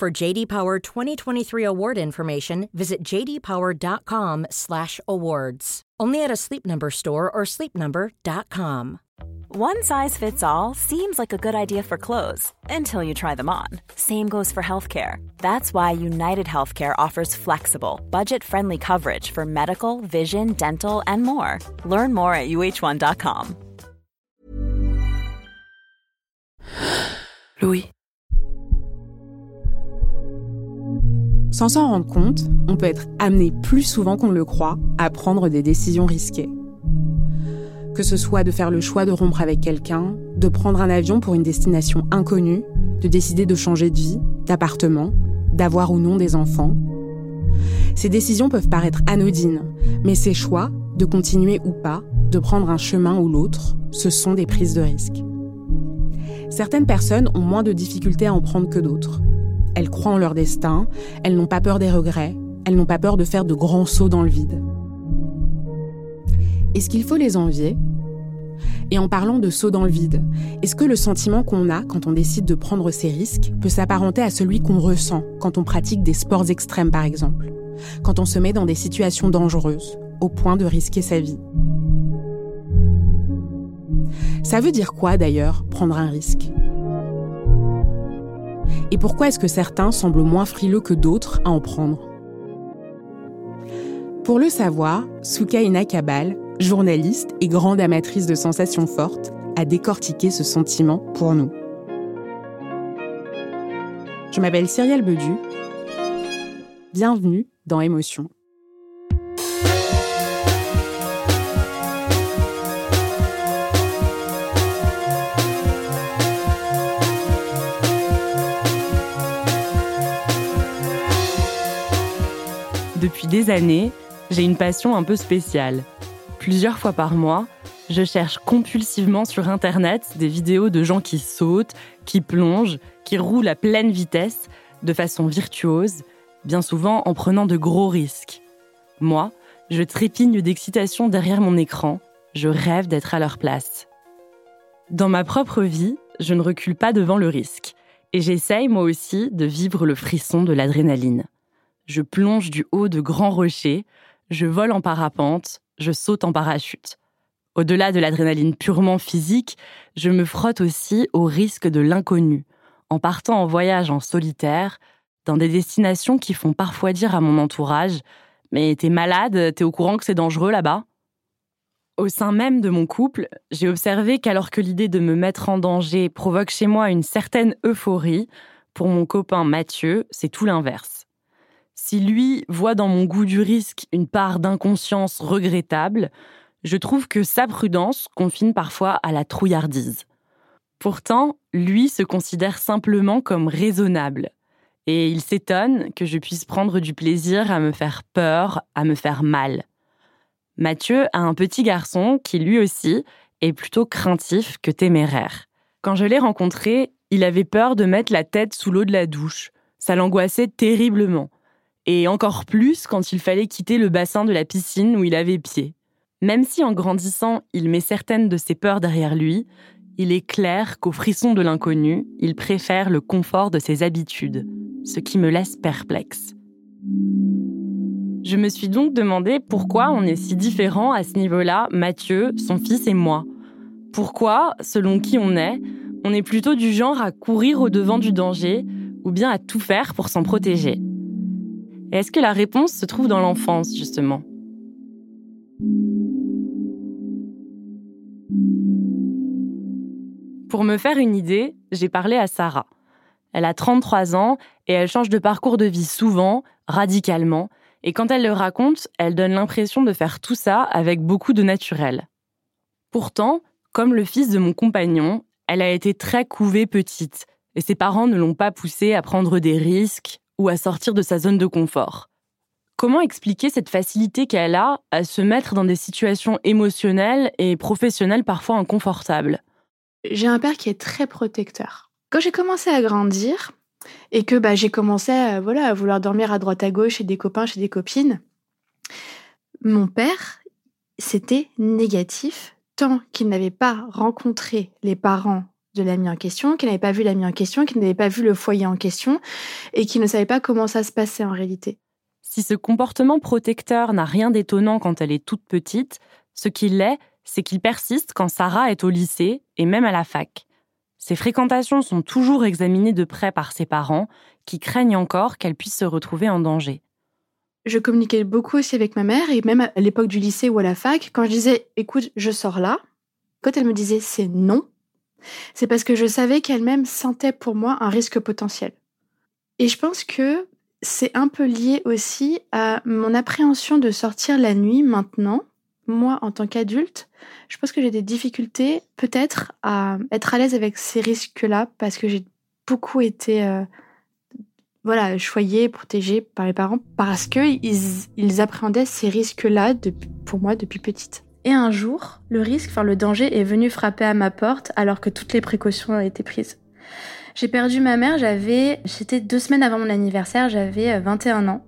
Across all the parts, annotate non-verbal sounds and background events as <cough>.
For JD Power 2023 award information, visit jdpower.com/awards. Only at a Sleep Number store or sleepnumber.com. One size fits all seems like a good idea for clothes until you try them on. Same goes for healthcare. That's why United Healthcare offers flexible, budget-friendly coverage for medical, vision, dental, and more. Learn more at uh1.com. Louis. Sans s'en rendre compte, on peut être amené plus souvent qu'on le croit à prendre des décisions risquées. Que ce soit de faire le choix de rompre avec quelqu'un, de prendre un avion pour une destination inconnue, de décider de changer de vie, d'appartement, d'avoir ou non des enfants. Ces décisions peuvent paraître anodines, mais ces choix, de continuer ou pas, de prendre un chemin ou l'autre, ce sont des prises de risque. Certaines personnes ont moins de difficultés à en prendre que d'autres. Elles croient en leur destin, elles n'ont pas peur des regrets, elles n'ont pas peur de faire de grands sauts dans le vide. Est-ce qu'il faut les envier? Et en parlant de saut dans le vide, est-ce que le sentiment qu'on a quand on décide de prendre ces risques peut s'apparenter à celui qu'on ressent quand on pratique des sports extrêmes par exemple? Quand on se met dans des situations dangereuses, au point de risquer sa vie? Ça veut dire quoi d'ailleurs, prendre un risque? Et pourquoi est-ce que certains semblent moins frileux que d'autres à en prendre? Pour le savoir, Soukaina Kabal, journaliste et grande amatrice de sensations fortes, a décortiqué ce sentiment pour nous. Je m'appelle Cyrielle Bedu. Bienvenue dans Émotion. Depuis des années, j'ai une passion un peu spéciale. Plusieurs fois par mois, je cherche compulsivement sur Internet des vidéos de gens qui sautent, qui plongent, qui roulent à pleine vitesse, de façon virtuose, bien souvent en prenant de gros risques. Moi, je trépigne d'excitation derrière mon écran, je rêve d'être à leur place. Dans ma propre vie, je ne recule pas devant le risque, et j'essaye moi aussi de vivre le frisson de l'adrénaline. Je plonge du haut de grands rochers, je vole en parapente, je saute en parachute. Au-delà de l'adrénaline purement physique, je me frotte aussi au risque de l'inconnu, en partant en voyage en solitaire, dans des destinations qui font parfois dire à mon entourage Mais t'es malade, t'es au courant que c'est dangereux là-bas? Au sein même de mon couple, j'ai observé qu'alors que l'idée de me mettre en danger provoque chez moi une certaine euphorie, pour mon copain Mathieu, c'est tout l'inverse. Si lui voit dans mon goût du risque une part d'inconscience regrettable, je trouve que sa prudence confine parfois à la trouillardise. Pourtant, lui se considère simplement comme raisonnable, et il s'étonne que je puisse prendre du plaisir à me faire peur, à me faire mal. Mathieu a un petit garçon qui lui aussi est plutôt craintif que téméraire. Quand je l'ai rencontré, il avait peur de mettre la tête sous l'eau de la douche. Ça l'angoissait terriblement et encore plus quand il fallait quitter le bassin de la piscine où il avait pied. Même si en grandissant, il met certaines de ses peurs derrière lui, il est clair qu'au frisson de l'inconnu, il préfère le confort de ses habitudes, ce qui me laisse perplexe. Je me suis donc demandé pourquoi on est si différents à ce niveau-là, Mathieu, son fils et moi. Pourquoi, selon qui on est, on est plutôt du genre à courir au devant du danger ou bien à tout faire pour s'en protéger? Est-ce que la réponse se trouve dans l'enfance, justement? Pour me faire une idée, j'ai parlé à Sarah. Elle a 33 ans et elle change de parcours de vie souvent, radicalement, et quand elle le raconte, elle donne l'impression de faire tout ça avec beaucoup de naturel. Pourtant, comme le fils de mon compagnon, elle a été très couvée petite, et ses parents ne l'ont pas poussé à prendre des risques ou à sortir de sa zone de confort. Comment expliquer cette facilité qu'elle a à se mettre dans des situations émotionnelles et professionnelles parfois inconfortables? J'ai un père qui est très protecteur. Quand j'ai commencé à grandir et que bah, j'ai commencé à, voilà, à vouloir dormir à droite à gauche chez des copains, chez des copines, mon père, c'était négatif tant qu'il n'avait pas rencontré les parents de l'ami en question, qu'il n'avait pas vu l'ami en question, qu'il n'avait pas vu le foyer en question et qu'il ne savait pas comment ça se passait en réalité. Si ce comportement protecteur n'a rien d'étonnant quand elle est toute petite, ce qu'il l'est, c'est qu'il persiste quand Sarah est au lycée et même à la fac. Ses fréquentations sont toujours examinées de près par ses parents, qui craignent encore qu'elle puisse se retrouver en danger. Je communiquais beaucoup aussi avec ma mère, et même à l'époque du lycée ou à la fac, quand je disais écoute, je sors là, quand elle me disait c'est non, c'est parce que je savais qu'elle-même sentait pour moi un risque potentiel. Et je pense que c'est un peu lié aussi à mon appréhension de sortir la nuit maintenant. Moi, en tant qu'adulte, je pense que j'ai des difficultés peut-être à être à l'aise avec ces risques-là parce que j'ai beaucoup été euh, voilà, choyée, protégée par les parents parce qu'ils ils appréhendaient ces risques-là pour moi depuis petite. Et un jour, le risque, enfin le danger est venu frapper à ma porte alors que toutes les précautions ont été prises. J'ai perdu ma mère, j'avais, j'étais deux semaines avant mon anniversaire, j'avais 21 euh, ans.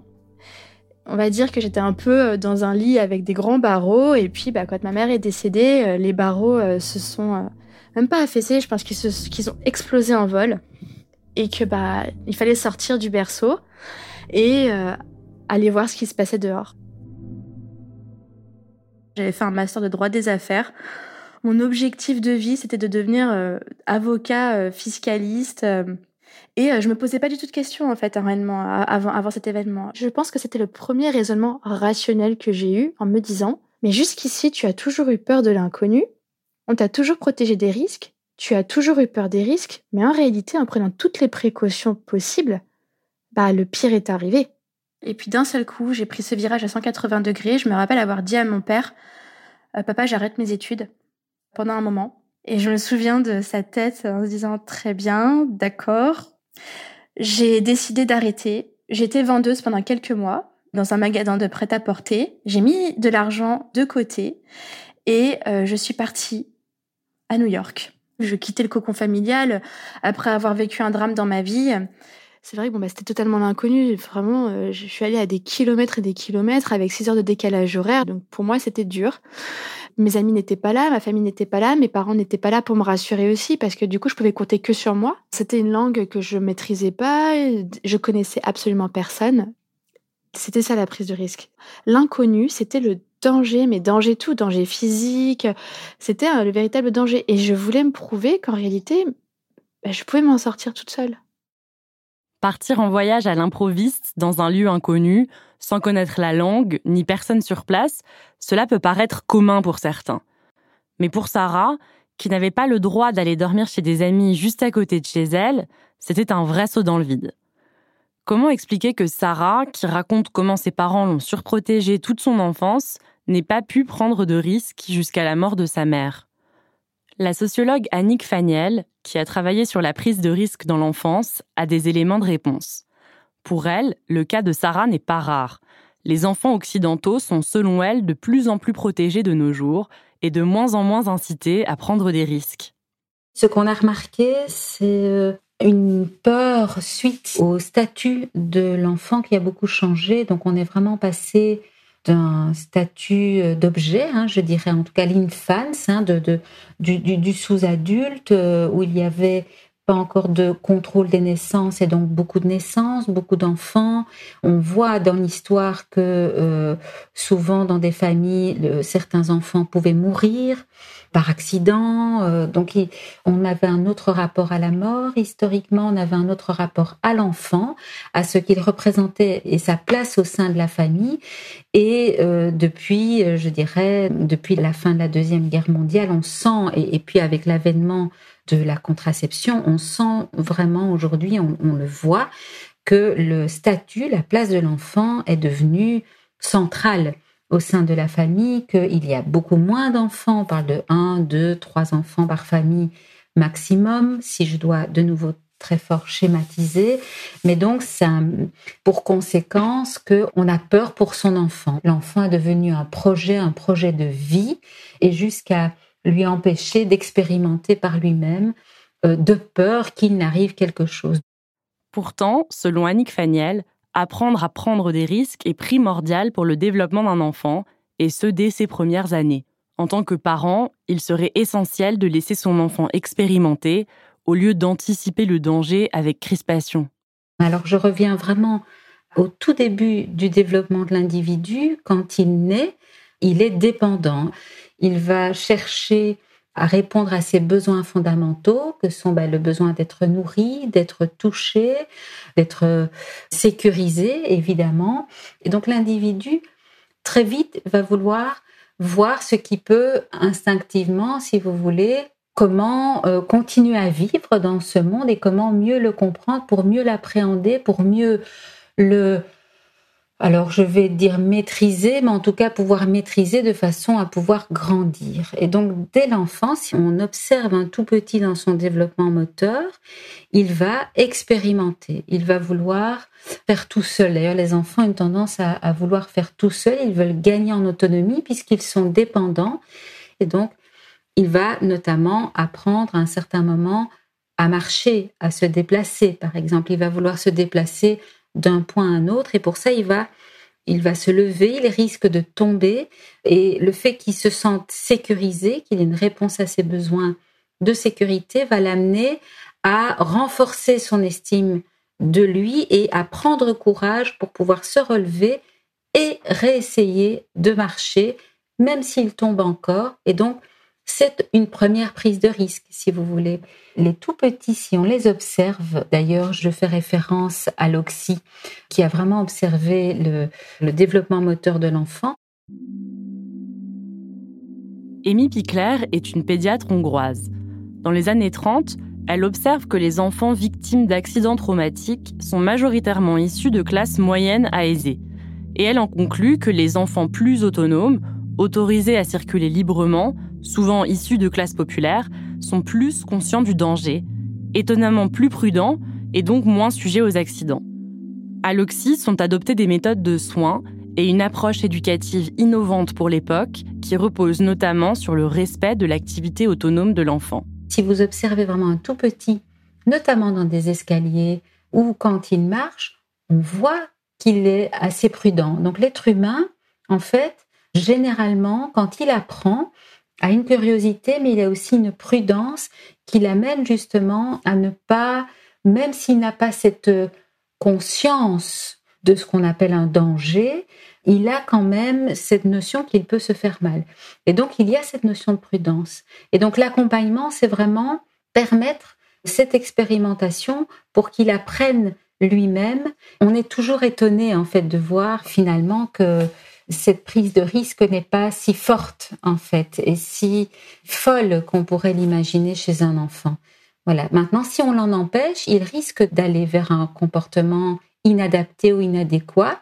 On va dire que j'étais un peu euh, dans un lit avec des grands barreaux et puis bah, quand ma mère est décédée, euh, les barreaux se sont même pas affaissés, je pense qu'ils ont explosé en vol et que bah il fallait sortir du berceau et aller voir ce qui se passait dehors. J'avais fait un master de droit des affaires. Mon objectif de vie, c'était de devenir euh, avocat euh, fiscaliste. Euh, et je me posais pas du tout de questions, en fait, avant, avant cet événement. Je pense que c'était le premier raisonnement rationnel que j'ai eu en me disant, mais jusqu'ici, tu as toujours eu peur de l'inconnu, on t'a toujours protégé des risques, tu as toujours eu peur des risques, mais en réalité, en prenant toutes les précautions possibles, bah, le pire est arrivé. Et puis d'un seul coup, j'ai pris ce virage à 180 degrés. Je me rappelle avoir dit à mon père, euh, papa, j'arrête mes études pendant un moment. Et je me souviens de sa tête en se disant, très bien, d'accord. J'ai décidé d'arrêter. J'étais vendeuse pendant quelques mois dans un magasin de prêt-à-porter. J'ai mis de l'argent de côté et euh, je suis partie à New York. Je quittais le cocon familial après avoir vécu un drame dans ma vie c'est vrai que bon, bah, c'était totalement l'inconnu. Vraiment, euh, je suis allée à des kilomètres et des kilomètres avec 6 heures de décalage horaire. Donc pour moi, c'était dur. Mes amis n'étaient pas là, ma famille n'était pas là, mes parents n'étaient pas là pour me rassurer aussi parce que du coup, je pouvais compter que sur moi. C'était une langue que je maîtrisais pas, je connaissais absolument personne. C'était ça la prise de risque. L'inconnu, c'était le danger, mais danger tout, danger physique. C'était euh, le véritable danger. Et je voulais me prouver qu'en réalité, bah, je pouvais m'en sortir toute seule. Partir en voyage à l'improviste dans un lieu inconnu, sans connaître la langue ni personne sur place, cela peut paraître commun pour certains. Mais pour Sarah, qui n'avait pas le droit d'aller dormir chez des amis juste à côté de chez elle, c'était un vrai saut dans le vide. Comment expliquer que Sarah, qui raconte comment ses parents l'ont surprotégée toute son enfance, n'ait pas pu prendre de risques jusqu'à la mort de sa mère? La sociologue Annick Faniel, qui a travaillé sur la prise de risque dans l'enfance, a des éléments de réponse. Pour elle, le cas de Sarah n'est pas rare. Les enfants occidentaux sont, selon elle, de plus en plus protégés de nos jours et de moins en moins incités à prendre des risques. Ce qu'on a remarqué, c'est euh, une peur suite au statut de l'enfant qui a beaucoup changé. Donc on est vraiment passé d'un statut euh, d'objet, hein, je dirais en tout cas l'infance, hein, de, du, du, sous-adulte, euh, où il y avait pas encore de contrôle des naissances et donc beaucoup de naissances, beaucoup d'enfants. On voit dans l'histoire que euh, souvent dans des familles, certains enfants pouvaient mourir par accident. Euh, donc on avait un autre rapport à la mort. Historiquement, on avait un autre rapport à l'enfant, à ce qu'il représentait et sa place au sein de la famille. Et euh, depuis, je dirais, depuis la fin de la Deuxième Guerre mondiale, on sent, et puis avec l'avènement de la contraception, on sent vraiment aujourd'hui, on, le voit, que le statut, la place de l'enfant est devenu central au sein de la famille, qu'il y a beaucoup moins d'enfants, on parle de 1, 2, 3 enfants par famille maximum. Si je dois de nouveau très fort schématisé, mais donc ça pour conséquence qu'on a peur pour son enfant. L'enfant est devenu un projet, un projet de vie, et jusqu'à lui empêcher d'expérimenter par lui-même euh, de peur qu'il n'arrive quelque chose. Pourtant, selon Annick Faniel, apprendre à prendre des risques est primordial pour le développement d'un enfant, et ce dès ses premières années. En tant que parent, il serait essentiel de laisser son enfant expérimenter au lieu d'anticiper le danger avec crispation. Alors je reviens vraiment au tout début du développement de l'individu. Quand il naît, il est dépendant. Il va chercher à répondre à ses besoins fondamentaux, que sont ben, le besoin d'être nourri, d'être touché, d'être sécurisé, évidemment. Et donc l'individu, très vite, va vouloir voir ce qui peut instinctivement, si vous voulez, comment euh, continuer à vivre dans ce monde et comment mieux le comprendre pour mieux l'appréhender, pour mieux le alors je vais dire maîtriser, mais en tout cas pouvoir maîtriser de façon à pouvoir grandir. Et donc dès l'enfance, si on observe un tout petit dans son développement moteur, il va expérimenter, il va vouloir faire tout seul. D'ailleurs, les enfants ont une tendance à, à vouloir faire tout seul, ils veulent gagner en autonomie puisqu'ils sont dépendants. Et donc, il va notamment apprendre à un certain moment à marcher, à se déplacer, par exemple. Il va vouloir se déplacer d'un point à un autre et pour ça il va il va se lever, il risque de tomber et le fait qu'il se sente sécurisé, qu'il ait une réponse à ses besoins de sécurité va l'amener à renforcer son estime de lui et à prendre courage pour pouvoir se relever et réessayer de marcher même s'il tombe encore et donc c'est une première prise de risque, si vous voulez. Les tout petits, si on les observe, d'ailleurs, je fais référence à l'Oxy, qui a vraiment observé le, développement moteur de l'enfant. Amy Pickler est une pédiatre hongroise. Dans les années 30, elle observe que les enfants victimes d'accidents traumatiques sont majoritairement issus de classes moyennes à aisées. Et elle en conclut que les enfants plus autonomes, autorisés à circuler librement, souvent issus de classes populaires, sont plus conscients du danger, étonnamment plus prudents et donc moins sujets aux accidents. À l'Oxy sont adoptées des méthodes de soins et une approche éducative innovante pour l'époque qui repose notamment sur le respect de l'activité autonome de l'enfant. Si vous observez vraiment un tout petit, notamment dans des escaliers ou quand il marche, on voit qu'il est assez prudent. Donc l'être humain, en fait, généralement, quand il apprend, a une curiosité, mais il a aussi une prudence qui l'amène justement à ne pas, même s'il n'a pas cette conscience de ce qu'on appelle un danger, il a quand même cette notion qu'il peut se faire mal. Et donc, il y a cette notion de prudence. Et donc, l'accompagnement, c'est vraiment permettre cette expérimentation pour qu'il apprenne lui-même. On est toujours étonné, en fait, de voir finalement que cette prise de risque n'est pas si forte en fait et si folle qu'on pourrait l'imaginer chez un enfant. Voilà. Maintenant, si on l'en empêche, il risque d'aller vers un comportement inadapté ou inadéquat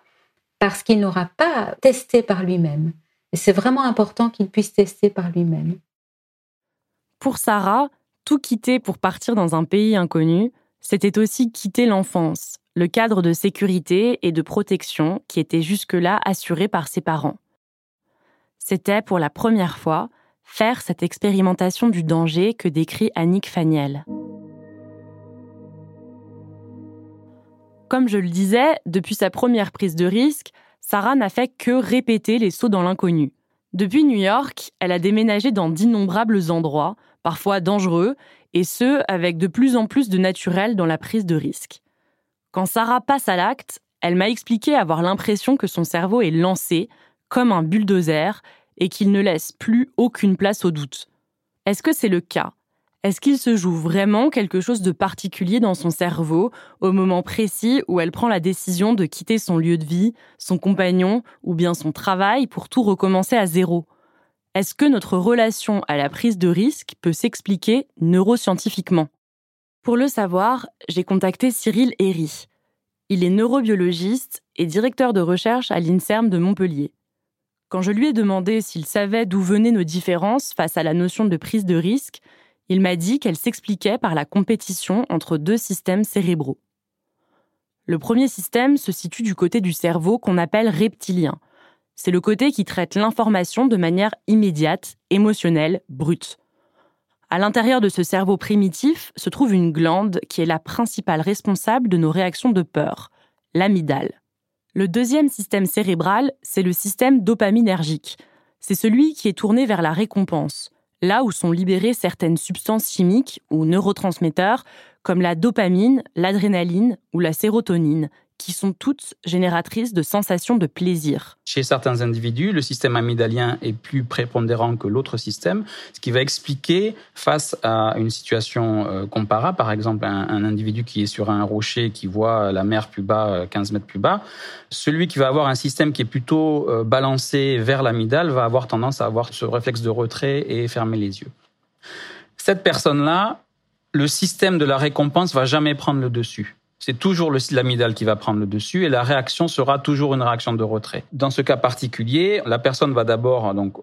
parce qu'il n'aura pas testé par lui-même. Et c'est vraiment important qu'il puisse tester par lui-même. Pour Sarah, tout quitter pour partir dans un pays inconnu, c'était aussi quitter l'enfance, le cadre de sécurité et de protection qui était jusque-là assuré par ses parents. C'était pour la première fois faire cette expérimentation du danger que décrit Annick Faniel. Comme je le disais, depuis sa première prise de risque, Sarah n'a fait que répéter les sauts dans l'inconnu. Depuis New York, elle a déménagé dans d'innombrables endroits, parfois dangereux, et ce, avec de plus en plus de naturel dans la prise de risque. Quand Sarah passe à l'acte, elle m'a expliqué avoir l'impression que son cerveau est lancé, comme un bulldozer, et qu'il ne laisse plus aucune place au doute. Est-ce que c'est le cas? Est-ce qu'il se joue vraiment quelque chose de particulier dans son cerveau au moment précis où elle prend la décision de quitter son lieu de vie, son compagnon ou bien son travail pour tout recommencer à zéro? Est-ce que notre relation à la prise de risque peut s'expliquer neuroscientifiquement? Pour le savoir, j'ai contacté Cyril Herry. Il est neurobiologiste et directeur de recherche à l'INSERM de Montpellier. Quand je lui ai demandé s'il savait d'où venaient nos différences face à la notion de prise de risque, Il m'a dit qu'elle s'expliquait par la compétition entre deux systèmes cérébraux. Le premier système se situe du côté du cerveau qu'on appelle reptilien. C'est le côté qui traite l'information de manière immédiate, émotionnelle, brute. À l'intérieur de ce cerveau primitif se trouve une glande qui est la principale responsable de nos réactions de peur, l'amygdale. Le deuxième système cérébral, c'est le système dopaminergique. C'est celui qui est tourné vers la récompense, là où sont libérées certaines substances chimiques ou neurotransmetteurs comme la dopamine, l'adrénaline ou la sérotonine, qui sont toutes génératrices de sensations de plaisir. Chez certains individus, le système amygdalien est plus prépondérant que l'autre système, ce qui va expliquer, face à une situation euh, comparable, par exemple un, individu qui est sur un rocher qui voit la mer plus bas, 15 euh, mètres plus bas, celui qui va avoir un système qui est plutôt euh, balancé vers l'amygdale va avoir tendance à avoir ce réflexe de retrait et fermer les yeux. Cette personne-là, le système de la récompense va jamais prendre le dessus c'est toujours l'amygdale qui va prendre le dessus et la réaction sera toujours une réaction de retrait. Dans ce cas particulier, la personne va d'abord donc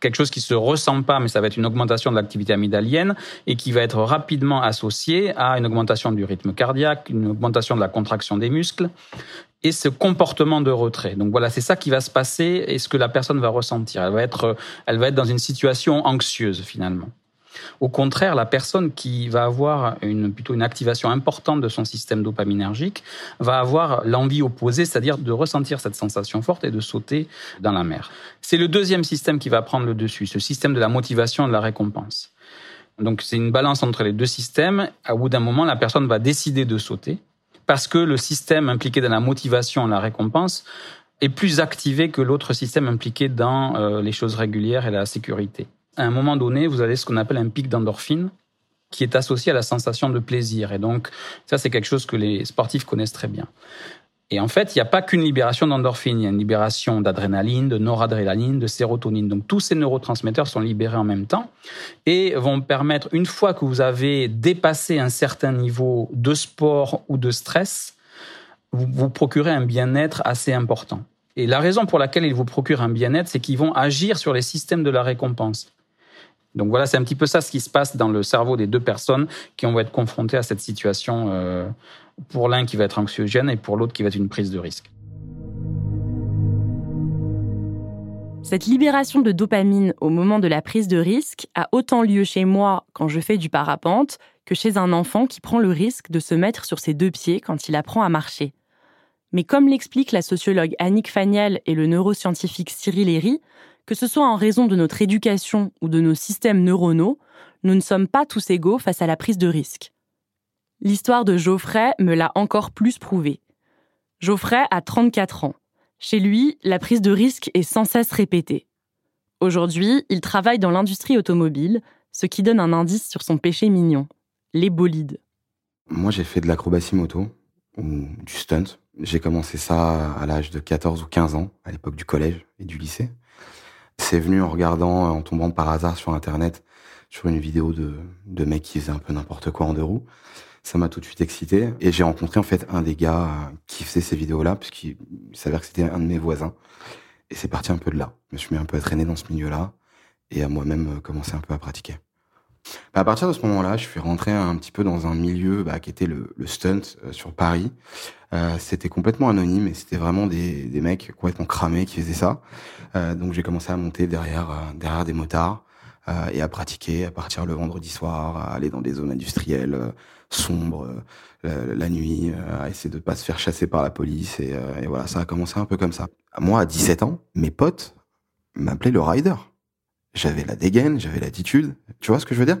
quelque chose qui se ressent pas, mais ça va être une augmentation de l'activité amygdalienne et qui va être rapidement associée à une augmentation du rythme cardiaque, une augmentation de la contraction des muscles et ce comportement de retrait. Donc voilà, c'est ça qui va se passer et ce que la personne va ressentir. Elle va être, elle va être dans une situation anxieuse finalement. Au contraire, la personne qui va avoir une, plutôt une activation importante de son système dopaminergique va avoir l'envie opposée, c'est-à-dire de ressentir cette sensation forte et de sauter dans la mer. C'est le deuxième système qui va prendre le dessus, ce système de la motivation et de la récompense. Donc c'est une balance entre les deux systèmes. À bout d'un moment, la personne va décider de sauter parce que le système impliqué dans la motivation et la récompense est plus activé que l'autre système impliqué dans euh, les choses régulières et la sécurité à un moment donné, vous avez ce qu'on appelle un pic d'endorphine qui est associé à la sensation de plaisir. Et donc, ça, c'est quelque chose que les sportifs connaissent très bien. Et en fait, il n'y a pas qu'une libération d'endorphine, il y a une libération d'adrénaline, de noradrénaline, de sérotonine. Donc tous ces neurotransmetteurs sont libérés en même temps et vont permettre, une fois que vous avez dépassé un certain niveau de sport ou de stress, vous vous procurez un bien-être assez important. Et la raison pour laquelle ils vous procurent un bien-être, c'est qu'ils vont agir sur les systèmes de la récompense. Donc voilà, c'est un petit peu ça ce qui se passe dans le cerveau des deux personnes qui vont être confrontées à cette situation, euh, pour l'un qui va être anxiogène et pour l'autre qui va être une prise de risque. Cette libération de dopamine au moment de la prise de risque a autant lieu chez moi quand je fais du parapente que chez un enfant qui prend le risque de se mettre sur ses deux pieds quand il apprend à marcher. Mais comme l'explique la sociologue Annick Faniel et le neuroscientifique Cyril Herry, que ce soit en raison de notre éducation ou de nos systèmes neuronaux, nous ne sommes pas tous égaux face à la prise de risque. L'histoire de Geoffrey me l'a encore plus prouvé. Geoffrey a 34 ans. Chez lui, la prise de risque est sans cesse répétée. Aujourd'hui, il travaille dans l'industrie automobile, ce qui donne un indice sur son péché mignon, les bolides. Moi, j'ai fait de l'acrobatie moto, ou du stunt. J'ai commencé ça à l'âge de 14 ou 15 ans, à l'époque du collège et du lycée. C'est venu en regardant, en tombant par hasard sur Internet, sur une vidéo de, de mecs qui faisaient un peu n'importe quoi en deux roues. Ça m'a tout de suite excité. Et j'ai rencontré en fait un des gars euh, qui faisait ces vidéos-là, puisqu'il s'avère que c'était un de mes voisins. Et c'est parti un peu de là. Je me suis mis un peu à traîner dans ce milieu-là et à moi-même euh, commencer un peu à pratiquer. Bah, à partir de ce moment-là, je suis rentré un petit peu dans un milieu bah, qui était le, le stunt euh, sur Paris. Euh, c'était complètement anonyme et c'était vraiment des, des mecs complètement cramés qui faisaient ça. Euh, donc j'ai commencé à monter derrière euh, derrière des motards euh, et à pratiquer, à partir le vendredi soir, à aller dans des zones industrielles euh, sombres la, nuit, à essayer de pas se faire chasser par la police et, et, voilà, ça a commencé un peu comme ça. Moi, à 17 ans, mes potes m'appelaient le rider. J'avais la dégaine, j'avais l'attitude. Tu vois ce que je veux dire?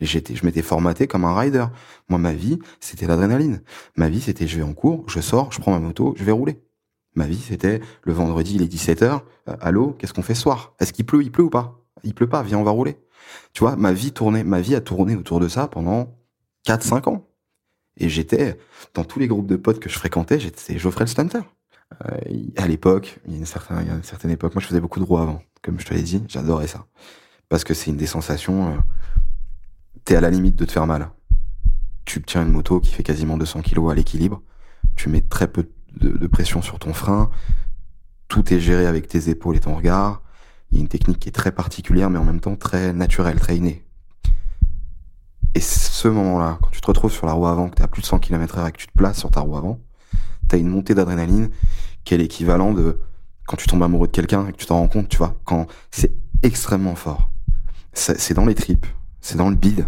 J'étais, je m'étais formaté comme un rider. Moi, ma vie, c'était l'adrénaline. Ma vie, c'était je vais en cours, je sors, je prends ma moto, je vais rouler. Ma vie, c'était le vendredi, il est 17h. Euh, allô, qu'est-ce qu'on fait ce soir? Est-ce qu'il pleut Il pleut ou pas? Il pleut pas, viens, on va rouler. Tu vois, ma vie tournait, ma vie a tourné autour de ça pendant 4-5 ans. Et j'étais, dans tous les groupes de potes que je fréquentais, j'étais Geoffrey le Stunter. Euh, à l'époque, il y a une certaine, il y a une certaine époque, moi je faisais beaucoup de roues avant, comme je te l'ai dit, j'adorais ça. Parce que c'est une des sensations, euh, t'es à la limite de te faire mal. Tu tiens une moto qui fait quasiment 200 kg à l'équilibre, tu mets très peu de, pression sur ton frein, tout est géré avec tes épaules et ton regard. Il y a une technique qui est très particulière, mais en même temps très naturelle, très innée. Et ce moment-là, quand tu te retrouves sur la roue avant, que tu à plus de 100 km heure et que tu te places sur ta roue avant, tu as une montée d'adrénaline qui est l'équivalent de quand tu tombes amoureux de quelqu'un et que tu t'en rends compte, tu vois, quand c'est extrêmement fort. C'est dans les tripes, c'est dans le bide.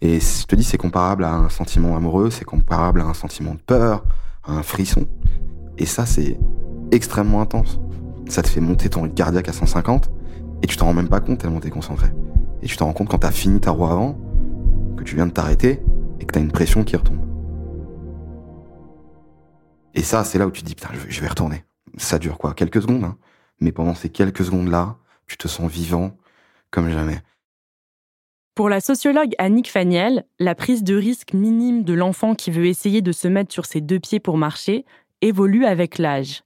Et je te dis, c'est comparable à un sentiment amoureux, c'est comparable à un sentiment de peur, à un frisson. Et ça, c'est extrêmement intense. Ça te fait monter ton rythme cardiaque à 150 et tu t'en rends même pas compte tellement t'es concentré. Et tu t'en rends compte quand t'as fini ta roue avant, que tu viens de t'arrêter et que t'as une pression qui retombe. Et ça, c'est là où tu te dis, putain, je vais retourner. Ça dure quoi? Quelques secondes, hein Mais pendant ces quelques secondes-là, tu te sens vivant comme jamais. Pour la sociologue Annick Faniel, la prise de risque minime de l'enfant qui veut essayer de se mettre sur ses deux pieds pour marcher évolue avec l'âge.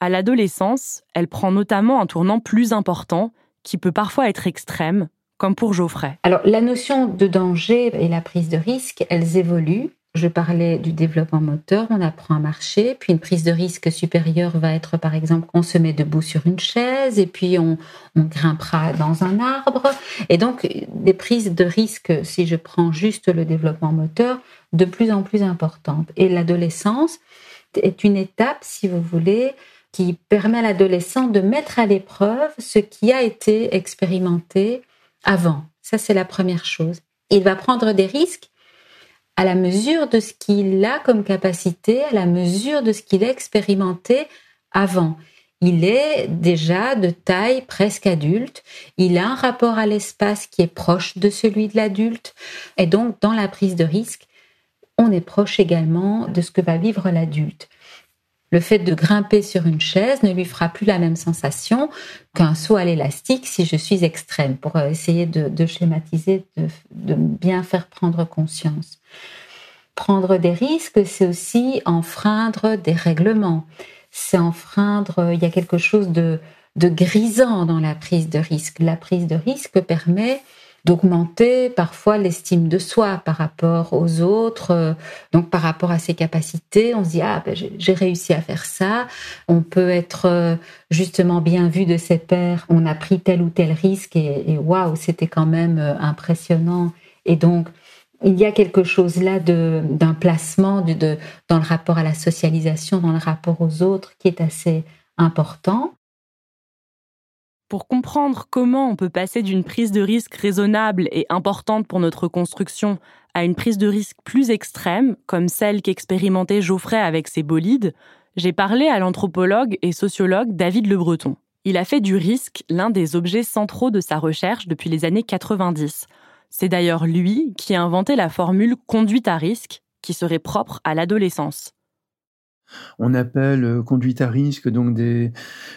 À l'adolescence, elle prend notamment un tournant plus important, qui peut parfois être extrême, comme pour Geoffrey. Alors, la notion de danger et la prise de risque, elles évoluent. Je parlais du développement moteur, on apprend à marcher, puis une prise de risque supérieure va être par exemple on se met debout sur une chaise et puis on, on grimpera dans un arbre. Et donc des prises de risque, si je prends juste le développement moteur, de plus en plus importantes. Et l'adolescence est une étape, si vous voulez, qui permet à l'adolescent de mettre à l'épreuve ce qui a été expérimenté avant. Ça, c'est la première chose. Il va prendre des risques à la mesure de ce qu'il a comme capacité, à la mesure de ce qu'il a expérimenté avant. Il est déjà de taille presque adulte, il a un rapport à l'espace qui est proche de celui de l'adulte, et donc dans la prise de risque, on est proche également de ce que va vivre l'adulte. Le fait de grimper sur une chaise ne lui fera plus la même sensation qu'un saut à l'élastique si je suis extrême, pour euh, essayer de, schématiser, de, bien faire prendre conscience. Prendre des risques, c'est aussi enfreindre des règlements. C'est enfreindre, il y a quelque chose de grisant dans la prise de risque. La prise de risque permet d'augmenter parfois l'estime de soi par rapport aux autres, donc par rapport à ses capacités. On se dit ah ben, j'ai réussi à faire ça. On peut être euh, justement bien vu de ses pairs. On a pris tel ou tel risque et, waouh c'était quand même euh, impressionnant. Et donc il y a quelque chose là d'un placement de, dans le rapport à la socialisation, dans le rapport aux autres qui est assez important. Pour comprendre comment on peut passer d'une prise de risque raisonnable et importante pour notre construction à une prise de risque plus extrême, comme celle qu'expérimentait Geoffrey avec ses bolides, j'ai parlé à l'anthropologue et sociologue David Le Breton. Il a fait du risque l'un des objets centraux de sa recherche depuis les années 90. C'est d'ailleurs lui qui a inventé la formule conduite à risque, qui serait propre à l'adolescence. On appelle euh, conduite à risque donc des,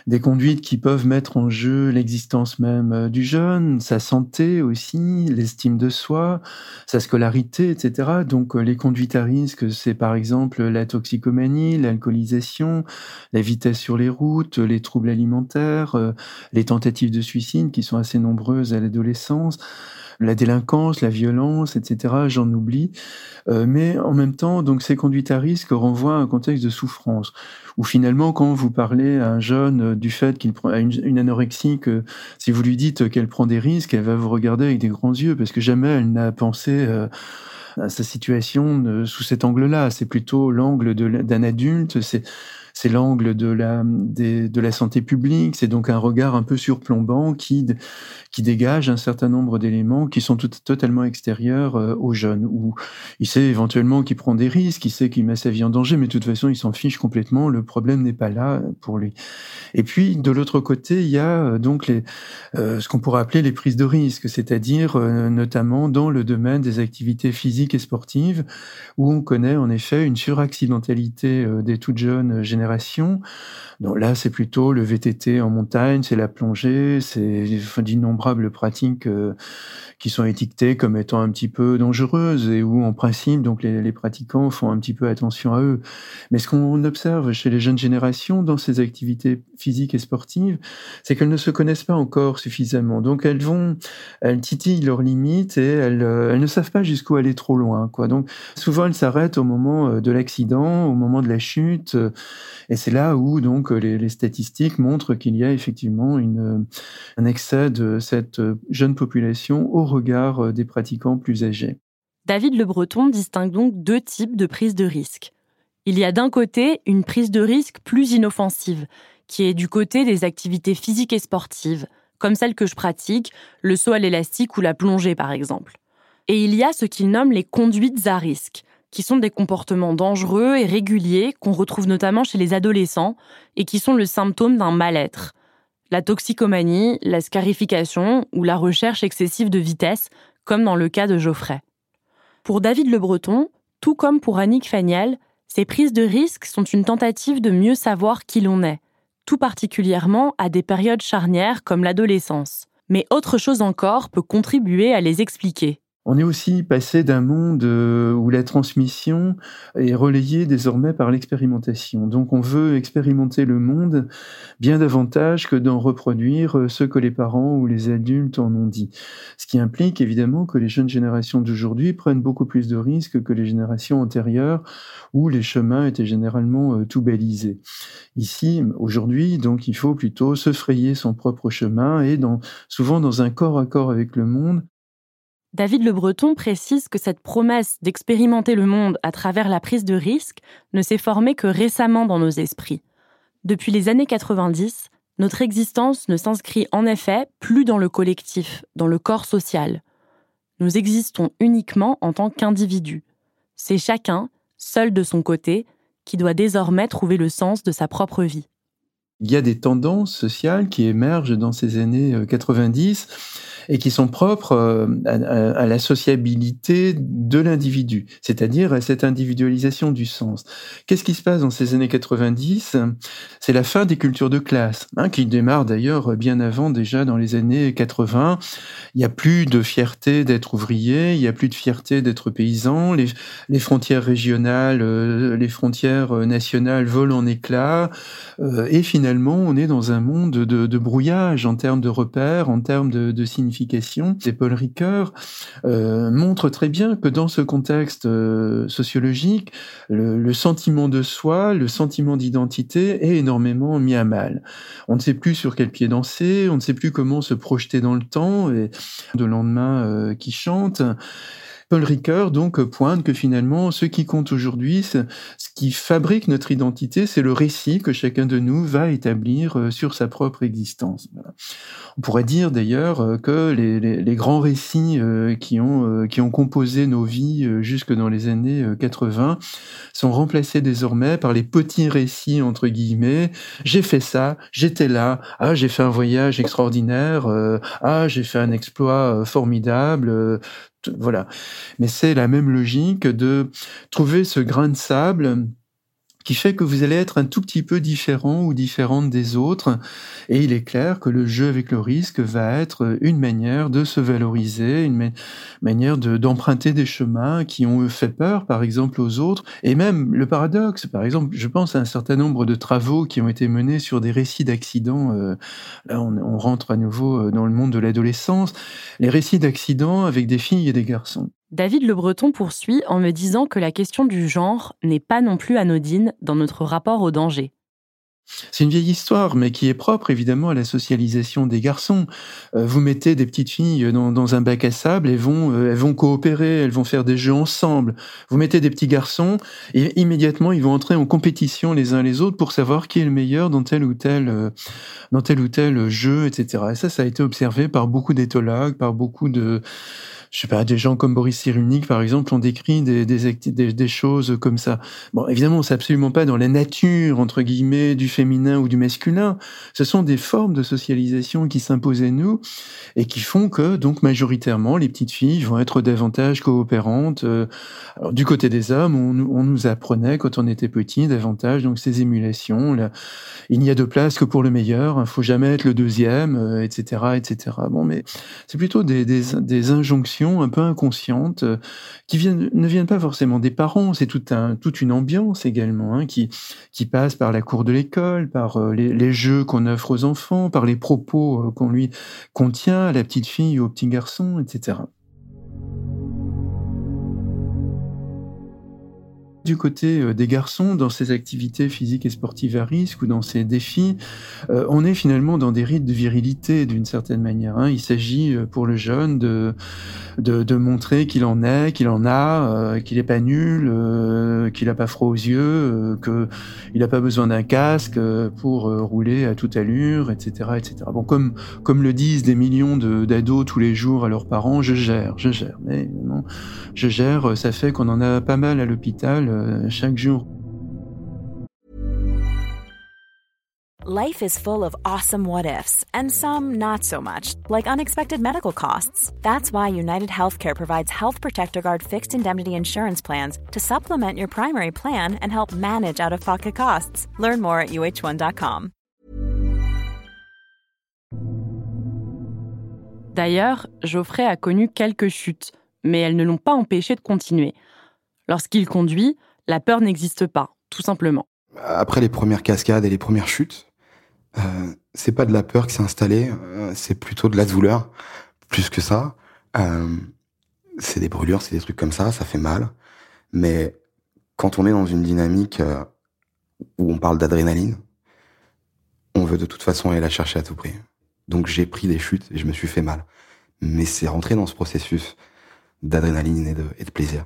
des conduites qui peuvent mettre en jeu l'existence même euh, du jeune, sa santé aussi, l'estime de soi, sa scolarité, etc. Donc euh, les conduites à risque, c'est par exemple la toxicomanie, l'alcoolisation, la vitesse sur les routes, les troubles alimentaires, les tentatives de suicide qui sont assez nombreuses à l'adolescence la délinquance, la violence, etc. J'en oublie. Euh, mais en même temps, donc ces conduites à risque renvoient à un contexte de souffrance. Où finalement, quand vous parlez à un jeune euh, du fait qu'il prend une, une anorexie, que si vous lui dites qu'elle prend des risques, elle va vous regarder avec des grands yeux parce que jamais elle n'a pensé euh, à sa situation sous cet angle-là. C'est plutôt l'angle d'un adulte. C'est l'angle de la, santé publique, c'est donc un regard un peu surplombant qui, qui dégage un certain nombre d'éléments qui sont totalement extérieurs euh, aux jeunes, où il sait éventuellement qu'il prend des risques, il sait qu'il met sa vie en danger, mais de toute façon, il s'en fiche complètement, le problème n'est pas là pour lui. Et puis, de l'autre côté, il y a euh, donc euh, ce qu'on pourrait appeler les prises de risques, c'est-à-dire notamment dans le domaine des activités physiques et sportives, où on connaît en effet une suraccidentalité des toutes jeunes générations génération donc là, c'est plutôt le VTT en montagne, c'est la plongée, c'est d'innombrables pratiques euh, qui sont étiquetées comme étant un petit peu dangereuses et où, en principe, donc les, pratiquants font un petit peu attention à eux. Mais ce qu'on observe chez les jeunes générations dans ces activités physiques et sportives, c'est qu'elles ne se connaissent pas encore suffisamment. Donc elles vont, elles titillent leurs limites et elles, euh, elles ne savent pas jusqu'où aller trop loin. Quoi. Donc souvent elles s'arrêtent au moment euh, de l'accident, au moment de la chute. Et c'est là où donc les, statistiques montrent qu'il y a effectivement un excès de cette jeune population au regard des pratiquants plus âgés. David Le Breton distingue donc deux types de prise de risque. Il y a d'un côté une prise de risque plus inoffensive, qui est du côté des activités physiques et sportives, comme celle que je pratique, le saut à l'élastique ou la plongée par exemple. Et il y a ce qu'il nomme les conduites à risque, qui sont des comportements dangereux et réguliers qu'on retrouve notamment chez les adolescents et qui sont le symptôme d'un mal-être. La toxicomanie, la scarification ou la recherche excessive de vitesse, comme dans le cas de Geoffrey. Pour David Le Breton, tout comme pour Annick Faniel, ces prises de risque sont une tentative de mieux savoir qui l'on est, tout particulièrement à des périodes charnières comme l'adolescence. Mais autre chose encore peut contribuer à les expliquer. On est aussi passé d'un monde euh, où la transmission est relayée désormais par l'expérimentation. Donc on veut expérimenter le monde bien davantage que d'en reproduire euh, ce que les parents ou les adultes en ont dit. Ce qui implique évidemment que les jeunes générations d'aujourd'hui prennent beaucoup plus de risques que les générations antérieures où les chemins étaient généralement euh, tout balisés. Ici, aujourd'hui, donc il faut plutôt se frayer son propre chemin et souvent dans un corps à corps avec le monde David Le Breton précise que cette promesse d'expérimenter le monde à travers la prise de risque ne s'est formée que récemment dans nos esprits. Depuis les années 90, notre existence ne s'inscrit en effet plus dans le collectif, dans le corps social. Nous existons uniquement en tant qu'individus. C'est chacun, seul de son côté, qui doit désormais trouver le sens de sa propre vie. Il y a des tendances sociales qui émergent dans ces années 90 et qui sont propres euh, à, la sociabilité de l'individu, c'est-à-dire à cette individualisation du sens. Qu'est-ce qui se passe dans ces années 90 C'est la fin des cultures de classe, hein, qui démarre d'ailleurs bien avant déjà dans les années 80. Il n'y a plus de fierté d'être ouvrier, il n'y a plus de fierté d'être paysan, les, frontières régionales, euh, les frontières nationales volent en éclats, euh, et finalement on est dans un monde de, brouillage en termes de repères, en termes de, de signification et Paul Ricoeur euh, montre très bien que dans ce contexte euh, sociologique, le, sentiment de soi, le sentiment d'identité est énormément mis à mal. On ne sait plus sur quel pied danser, on ne sait plus comment se projeter dans le temps, et de lendemain euh, qui chante. Paul Ricoeur donc pointe que finalement ce qui compte aujourd'hui, ce qui fabrique notre identité, c'est le récit que chacun de nous va établir euh, sur sa propre existence. On pourrait dire d'ailleurs euh, que les, grands récits euh, qui ont qui ont composé nos vies jusque dans les années 80 sont remplacés désormais par les petits récits entre guillemets. J'ai fait ça, j'étais là, ah j'ai fait un voyage extraordinaire, ah j'ai fait un exploit formidable voilà. Mais c'est la même logique de trouver ce grain de sable qui fait que vous allez être un tout petit peu différent ou différente des autres. Et il est clair que le jeu avec le risque va être une manière de se valoriser, une manière d'emprunter des chemins qui ont fait peur, par exemple, aux autres. Et même le paradoxe, par exemple, je pense à un certain nombre de travaux qui ont été menés sur des récits d'accidents. Euh, là, on, on rentre à nouveau euh, dans le monde de l'adolescence. Les récits d'accidents avec des filles et des garçons. David Le Breton poursuit en me disant que la question du genre n'est pas non plus anodine dans notre rapport au danger. C'est une vieille histoire, mais qui est propre évidemment à la socialisation des garçons. Euh, vous mettez des petites filles dans, un bac à sable, elles vont, euh, elles vont coopérer, elles vont faire des jeux ensemble. Vous mettez des petits garçons, et immédiatement ils vont entrer en compétition les uns les autres pour savoir qui est le meilleur dans tel ou tel, euh, dans tel ou tel jeu, etc. Et ça, ça a été observé par beaucoup d'éthologues, par beaucoup de je sais pas, des gens comme Boris Cyrulnik, par exemple, ont décrit des, des, des, choses comme ça. Bon, évidemment, c'est absolument pas dans la nature, entre guillemets, du féminin ou du masculin. Ce sont des formes de socialisation qui s'imposent à nous et qui font que, donc, majoritairement, les petites filles vont être davantage coopérantes. Euh, du côté des hommes, on, nous apprenait, quand on était petit, davantage, donc, ces émulations. Il n'y a de place que pour le meilleur, il faut jamais être le deuxième, etc., euh, etc. Bon, mais c'est plutôt des, injonctions un peu inconscientes euh, qui viennent, ne viennent pas forcément des parents. C'est toute une ambiance également hein, qui passe par la cour de l'école, par euh, les, jeux qu'on offre aux enfants, par les propos euh, qu'on lui contient à la petite fille ou au petit garçon, etc. Du côté euh, des garçons, dans ces activités physiques et sportives à risque ou dans ces défis, euh, on est finalement dans des rites de virilité d'une certaine manière. Hein. Il s'agit euh, pour le jeune de, de, montrer qu'il en est, qu'il en a, qu'il n'est pas nul, qu'il n'a pas froid aux yeux, qu'il n'a pas besoin d'un casque pour rouler à toute allure, etc., etc. Bon, comme, comme le disent des millions d'ados tous les jours à leurs parents, je gère, je gère. Mais non, je gère, ça fait qu'on en a pas mal à l'hôpital euh, chaque jour. Life is full of awesome what ifs and some not so much, like unexpected medical costs. That's why United Healthcare provides Health Protector Guard fixed indemnity insurance plans to supplement your primary plan and help manage out of pocket costs. Learn more at uh1.com. D'ailleurs, Geoffrey a connu quelques chutes, mais elles ne l'ont pas empêché de continuer. Lorsqu'il conduit, la peur n'existe pas, tout simplement. Après les premières cascades et les premières chutes, euh, c'est pas de la peur qui s'est installée, euh, c'est plutôt de la douleur, plus que ça. Euh, c'est des brûlures, c'est des trucs comme ça, ça fait mal. Mais quand on est dans une dynamique euh, où on parle d'adrénaline, on veut de toute façon aller la chercher à tout prix. Donc j'ai pris des chutes et je me suis fait mal. Mais c'est rentré dans ce processus d'adrénaline et de, plaisir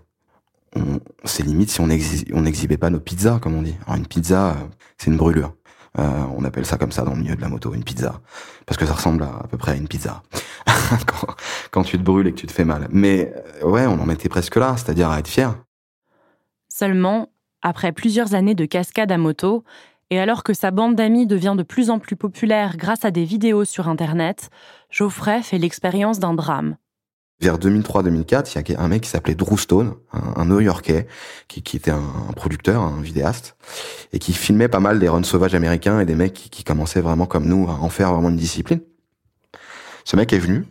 c'est limite si on n'exhibait pas nos pizzas, comme on dit. Une pizza, euh, c'est une brûlure. Euh, on appelle ça comme ça dans le milieu de la moto, une pizza, parce que ça ressemble à, peu près à une pizza. <laughs> quand, tu te brûles et que tu te fais mal. Mais euh, ouais, on en était presque là, c'est-à-dire à être fier. Seulement, après plusieurs années de cascade à moto, et alors que sa bande d'amis devient de plus en plus populaire grâce à des vidéos sur Internet, Geoffrey fait l'expérience d'un drame vers 2003-2004, il y a un mec qui s'appelait Drew Stone, un, New-Yorkais, qui, était un, producteur, un vidéaste, et qui filmait pas mal des runs sauvages américains et des mecs qui, commençaient vraiment comme nous à en faire vraiment une discipline. Ce mec est venu.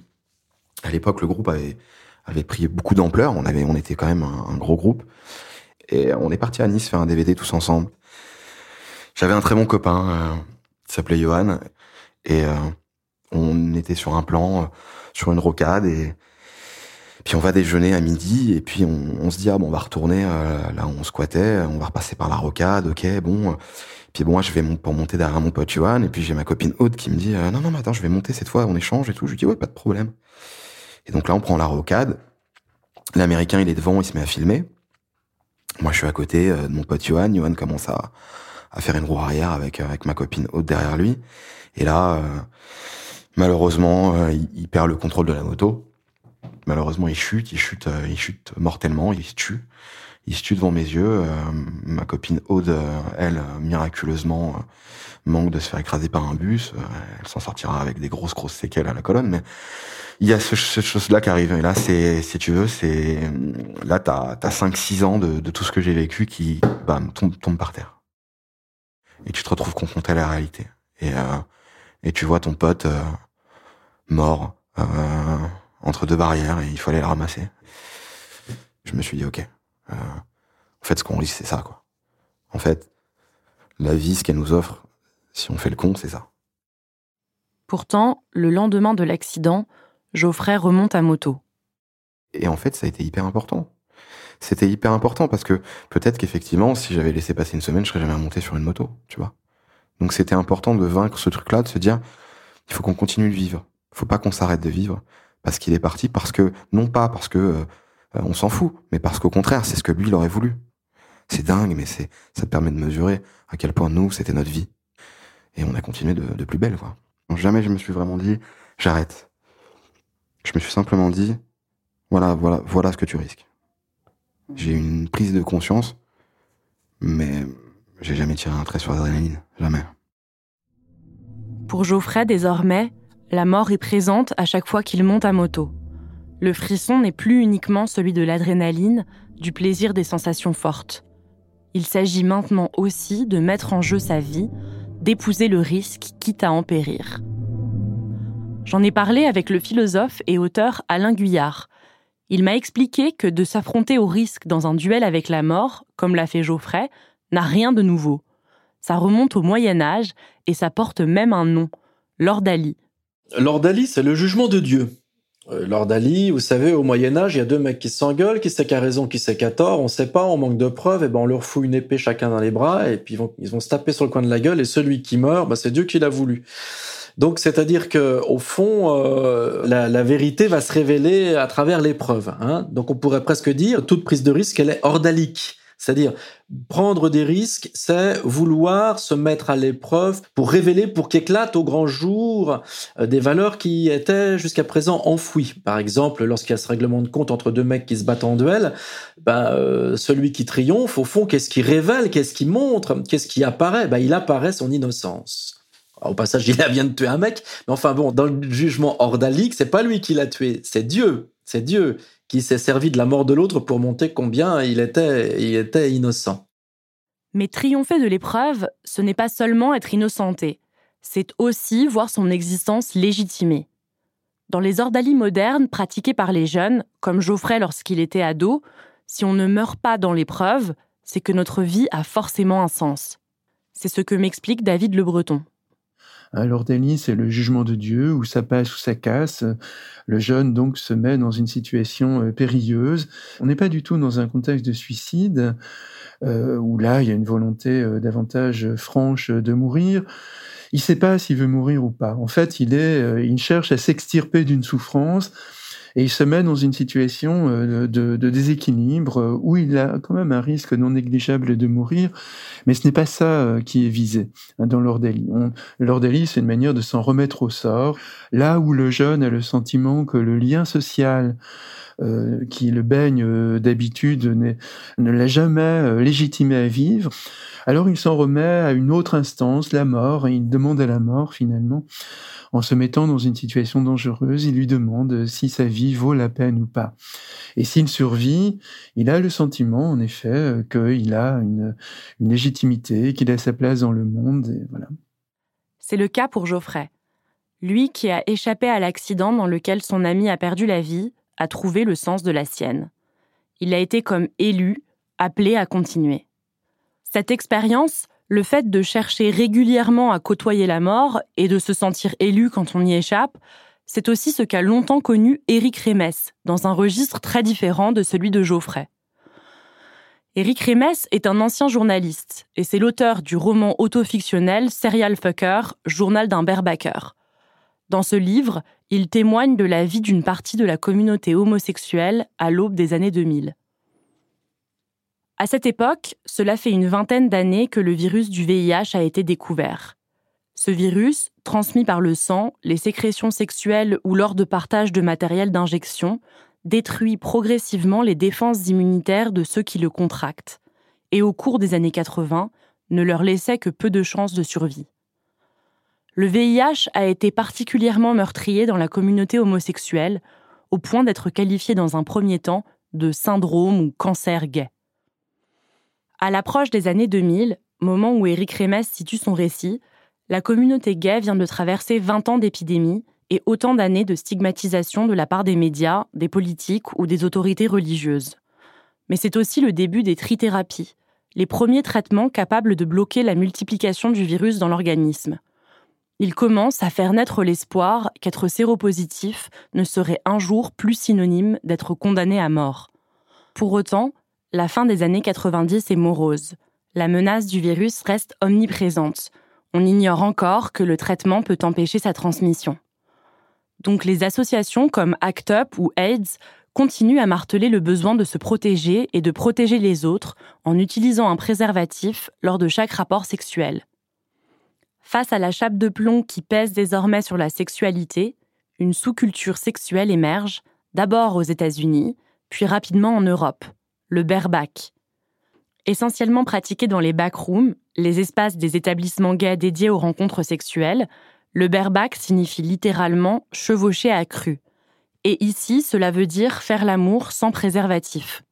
À l'époque, le groupe avait, pris beaucoup d'ampleur. On avait, on était quand même un, gros groupe. Et on est parti à Nice faire un DVD tous ensemble. J'avais un très bon copain, euh, s'appelait Johan, et euh, on était sur un plan, euh, sur une rocade, et puis on va déjeuner à midi et puis on, se dit ah bon on va retourner euh, là où on squattait, on va repasser par la rocade, ok bon. Puis bon moi je vais pour monter derrière mon pote Johan et puis j'ai ma copine Aude qui me dit euh, non non mais attends je vais monter cette fois on échange et tout. Je lui dis ouais pas de problème. Et donc là on prend la rocade. L'américain il est devant il se met à filmer. Moi je suis à côté euh, de mon pote Johan. Johan commence à, à faire une roue arrière avec avec ma copine Aude derrière lui. Et là malheureusement il perd le contrôle de la moto malheureusement, il chute, il chute, euh, il chute mortellement, il se tue. Il se tue devant mes yeux. Euh, ma copine Aude, euh, elle, miraculeusement, manque de se faire écraser par un bus. elle s'en sortira avec des grosses, grosses séquelles à la colonne. Mais il y a ce, cette chose-là qui arrive. Et là, c'est, si tu veux, c'est là, t'as as 5-6 ans de, tout ce que j'ai vécu qui, bam, tombe, tombe par terre. Et tu te retrouves confronté à la réalité. Et, et tu vois ton pote mort entre deux barrières et il fallait le ramasser. Je me suis dit, ok, euh, en fait, ce qu'on risque, c'est ça, quoi. En fait, la vie, ce qu'elle nous offre, si on fait le con, c'est ça. Pourtant, le lendemain de l'accident, Geoffrey remonte à moto. Et en fait, ça a été hyper important. C'était hyper important parce que peut-être qu'effectivement, si j'avais laissé passer une semaine, je serais jamais remonté sur une moto, tu vois. Donc c'était important de vaincre ce truc-là, de se dire, il faut qu'on continue de vivre. Il faut pas qu'on s'arrête de vivre parce qu'il est parti, parce que, non pas parce que euh, on s'en fout, mais parce qu'au contraire, c'est ce que lui, il aurait voulu. C'est dingue, mais c'est, ça te permet de mesurer à quel point nous, c'était notre vie. Et on a continué de, de plus belle, quoi. Jamais je me suis vraiment dit, j'arrête. Je me suis simplement dit, voilà, voilà, voilà ce que tu risques. J'ai eu une prise de conscience, mais j'ai jamais tiré un trait sur l'adrénaline. Jamais. Pour Geoffrey, désormais, la mort est présente à chaque fois qu'il monte à moto. Le frisson n'est plus uniquement celui de l'adrénaline, du plaisir des sensations fortes. Il s'agit maintenant aussi de mettre en jeu sa vie, d'épouser le risque, quitte à en périr. J'en ai parlé avec le philosophe et auteur Alain Guyard. Il m'a expliqué que de s'affronter au risque dans un duel avec la mort, comme l'a fait Geoffrey, n'a rien de nouveau. Ça remonte au Moyen Âge et ça porte même un nom, l'ordalie, L'ordalie, c'est le jugement de Dieu. Euh, vous savez, au Moyen Âge, il y a deux mecs qui s'engueulent, qui sait qui a raison, qui sait qui a tort, on sait pas, on manque de preuves, et ben on leur fout une épée chacun dans les bras, et puis ils vont, ils vont se taper sur le coin de la gueule, et celui qui meurt, ben c'est Dieu qui l'a voulu. Donc, c'est-à-dire que au fond, euh, la, la, vérité va se révéler à travers l'épreuve. Hein. Donc, on pourrait presque dire toute prise de risque, elle est ordalique. C'est-à-dire, prendre des risques, c'est vouloir se mettre à l'épreuve pour révéler, pour qu'éclatent au grand jour euh, des valeurs qui étaient jusqu'à présent enfouies. Par exemple, lorsqu'il y a ce règlement de compte entre deux mecs qui se battent en duel, ben, euh, celui qui triomphe, au fond, qu'est-ce qui révèle, qu'est-ce qui montre, qu'est-ce qui apparaît? Ben, Il apparaît son innocence. au passage, il vient de tuer un mec, mais enfin bon, dans le jugement ordalique, c'est pas lui qui l'a tué, c'est Dieu. C'est Dieu qui s'est servi de la mort de l'autre pour montrer combien il était, il était innocent. Mais triompher de l'épreuve, ce n'est pas seulement être innocenté, c'est aussi voir son existence légitimée. Dans les ordalies modernes pratiquées par les jeunes, comme Geoffrey lorsqu'il était ado, si on ne meurt pas dans l'épreuve, c'est que notre vie a forcément un sens. C'est ce que m'explique David Le Breton. Alors Denis, c'est le jugement de Dieu, où ça passe ou ça casse. Le jeune donc se met dans une situation euh, périlleuse. On n'est pas du tout dans un contexte de suicide, euh, où là, il y a une volonté euh, davantage franche de mourir. Il ne sait pas s'il veut mourir ou pas. En fait, il, est, il cherche à s'extirper d'une souffrance et il se met dans une situation euh, de, déséquilibre euh, où il a quand même un risque non négligeable de mourir, mais ce n'est pas ça euh, qui est visé hein, dans l'ordalie. L'ordalie, c'est une manière de s'en remettre au sort, là où le jeune a le sentiment que le lien social euh, qui le baigne d'habitude ne l'a jamais légitimé à vivre, alors il s'en remet à une autre instance, la mort, et il demande à la mort finalement en se mettant dans une situation dangereuse, il lui demande si sa vie vaut la peine ou pas. Et s'il survit, il a le sentiment, en effet, euh, qu'il a une, légitimité, qu'il a sa place dans le monde, et voilà. C'est le cas pour Geoffrey. Lui qui a échappé à l'accident dans lequel son ami a perdu la vie, a trouvé le sens de la sienne. Il a été comme élu, appelé à continuer. Cette expérience, le fait de chercher régulièrement à côtoyer la mort et de se sentir élu quand on y échappe, c'est aussi ce qu'a longtemps connu Éric Rémès, dans un registre très différent de celui de Geoffrey. Éric Rémès est un ancien journaliste et c'est l'auteur du roman autofictionnel Serial Fucker, journal d'un berbacker. Dans ce livre, il témoigne de la vie d'une partie de la communauté homosexuelle à l'aube des années 2000. À cette époque, cela fait une vingtaine d'années que le virus du VIH a été découvert. Ce virus, transmis par le sang, les sécrétions sexuelles ou lors de partage de matériel d'injection, détruit progressivement les défenses immunitaires de ceux qui le contractent, et au cours des années 80, ne leur laissait que peu de chances de survie. Le VIH a été particulièrement meurtrier dans la communauté homosexuelle, au point d'être qualifié dans un premier temps de syndrome ou cancer gay. À l'approche des années 2000, moment où Éric Rémès situe son récit, la communauté gay vient de traverser 20 ans d'épidémie et autant d'années de stigmatisation de la part des médias, des politiques ou des autorités religieuses. Mais c'est aussi le début des trithérapies, les premiers traitements capables de bloquer la multiplication du virus dans l'organisme. Il commence à faire naître l'espoir qu'être séropositif ne serait un jour plus synonyme d'être condamné à mort. Pour autant, la fin des années 90 est morose. La menace du virus reste omniprésente. On ignore encore que le traitement peut empêcher sa transmission. Donc les associations comme ACT UP ou AIDS continuent à marteler le besoin de se protéger et de protéger les autres en utilisant un préservatif lors de chaque rapport sexuel. Face à la chape de plomb qui pèse désormais sur la sexualité, une sous-culture sexuelle émerge, d'abord aux États-Unis, puis rapidement en Europe le bareback. Essentiellement pratiqué dans les backrooms, les espaces des établissements gays dédiés aux rencontres sexuelles, le bareback signifie littéralement chevaucher à cru. Et ici, cela veut dire faire l'amour sans préservatif.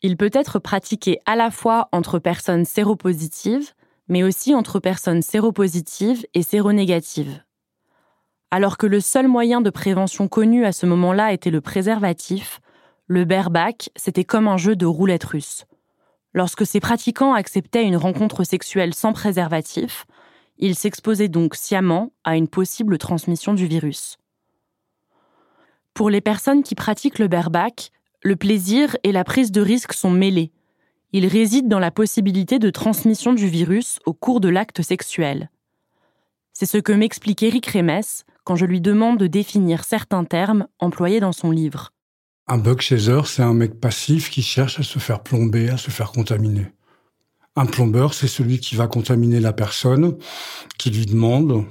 Il peut être pratiqué à la fois entre personnes séropositives, mais aussi entre personnes séropositives et séronégatives. Alors que le seul moyen de prévention connu à ce moment-là était le préservatif, le bareback, c'était comme un jeu de roulette russe. Lorsque ces pratiquants acceptaient une rencontre sexuelle sans préservatif, ils s'exposaient donc sciemment à une possible transmission du virus. Pour les personnes qui pratiquent le bareback, le plaisir et la prise de risque sont mêlés. Ils résident dans la possibilité de transmission du virus au cours de l'acte sexuel. C'est ce que m'explique Eric Remes quand je lui demande de définir certains termes employés dans son livre. Un bug chaser, c'est un mec passif qui cherche à se faire plomber, à se faire contaminer. Un plombeur, c'est celui qui va contaminer la personne, qui lui demande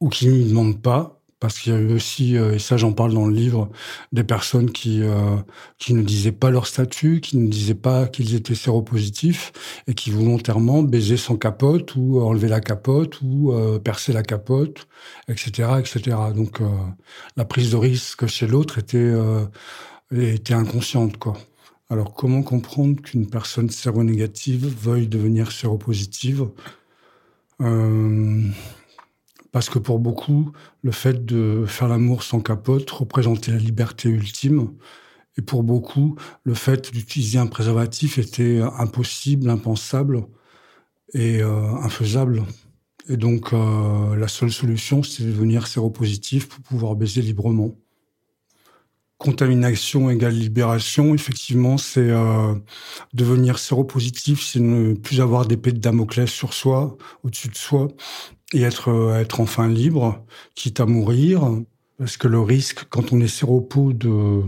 ou qui ne lui demande pas parce qu'il y a eu aussi, euh, et ça j'en parle dans le livre, des personnes qui euh, qui ne disaient pas leur statut, qui ne disaient pas qu'ils étaient séropositifs et qui volontairement baisaient sans capote ou enlever la capote ou euh, la capote, etc., etc. Donc la prise de risque chez l'autre était était inconsciente quoi. Alors comment comprendre qu'une personne séronégative veuille devenir séropositive? Euh, parce que pour beaucoup, le fait de faire l'amour sans capote représentait la liberté ultime. Et pour beaucoup, le fait d'utiliser un préservatif était impossible, impensable et euh, infaisable. Et donc, euh, la seule solution, c'était de devenir séropositif pour pouvoir baiser librement. Contamination égale libération, effectivement, c'est euh, devenir séropositif, c'est ne plus avoir d'épée de Damoclès sur soi, au-dessus de soi, et être, euh, être enfin libre, quitte à mourir. Parce que le risque, quand on est séropo de,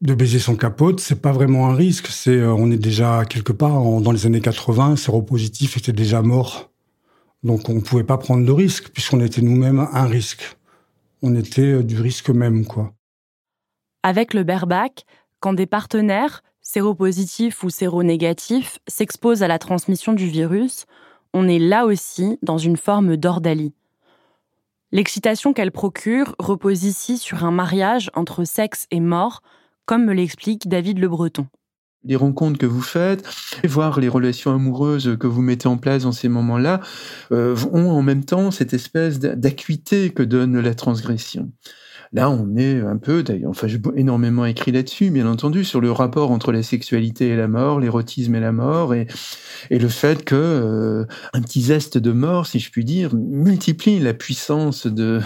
de baiser son capote, c'est pas vraiment un risque. C'est, euh, on est déjà quelque part, dans les années 80, séropositif était déjà mort. Donc on pouvait pas prendre de risque, puisqu'on était nous-mêmes un risque. On était euh, du risque même, quoi. Avec le bareback, quand des partenaires, séropositifs ou séronégatifs, s'exposent à la transmission du virus, on est là aussi dans une forme d'ordalie. L'excitation qu'elle procure repose ici sur un mariage entre sexe et mort, comme me l'explique David Le Breton les rencontres que vous faites, voir les relations amoureuses que vous mettez en place dans ces moments-là, euh, ont en même temps cette espèce d'acuité que donne la transgression. Là, on est un peu, d'ailleurs, enfin, j'ai énormément écrit là-dessus, bien entendu, sur le rapport entre la sexualité et la mort, l'érotisme et la mort, et, le fait que euh, un petit zeste de mort, si je puis dire, multiplie la puissance de,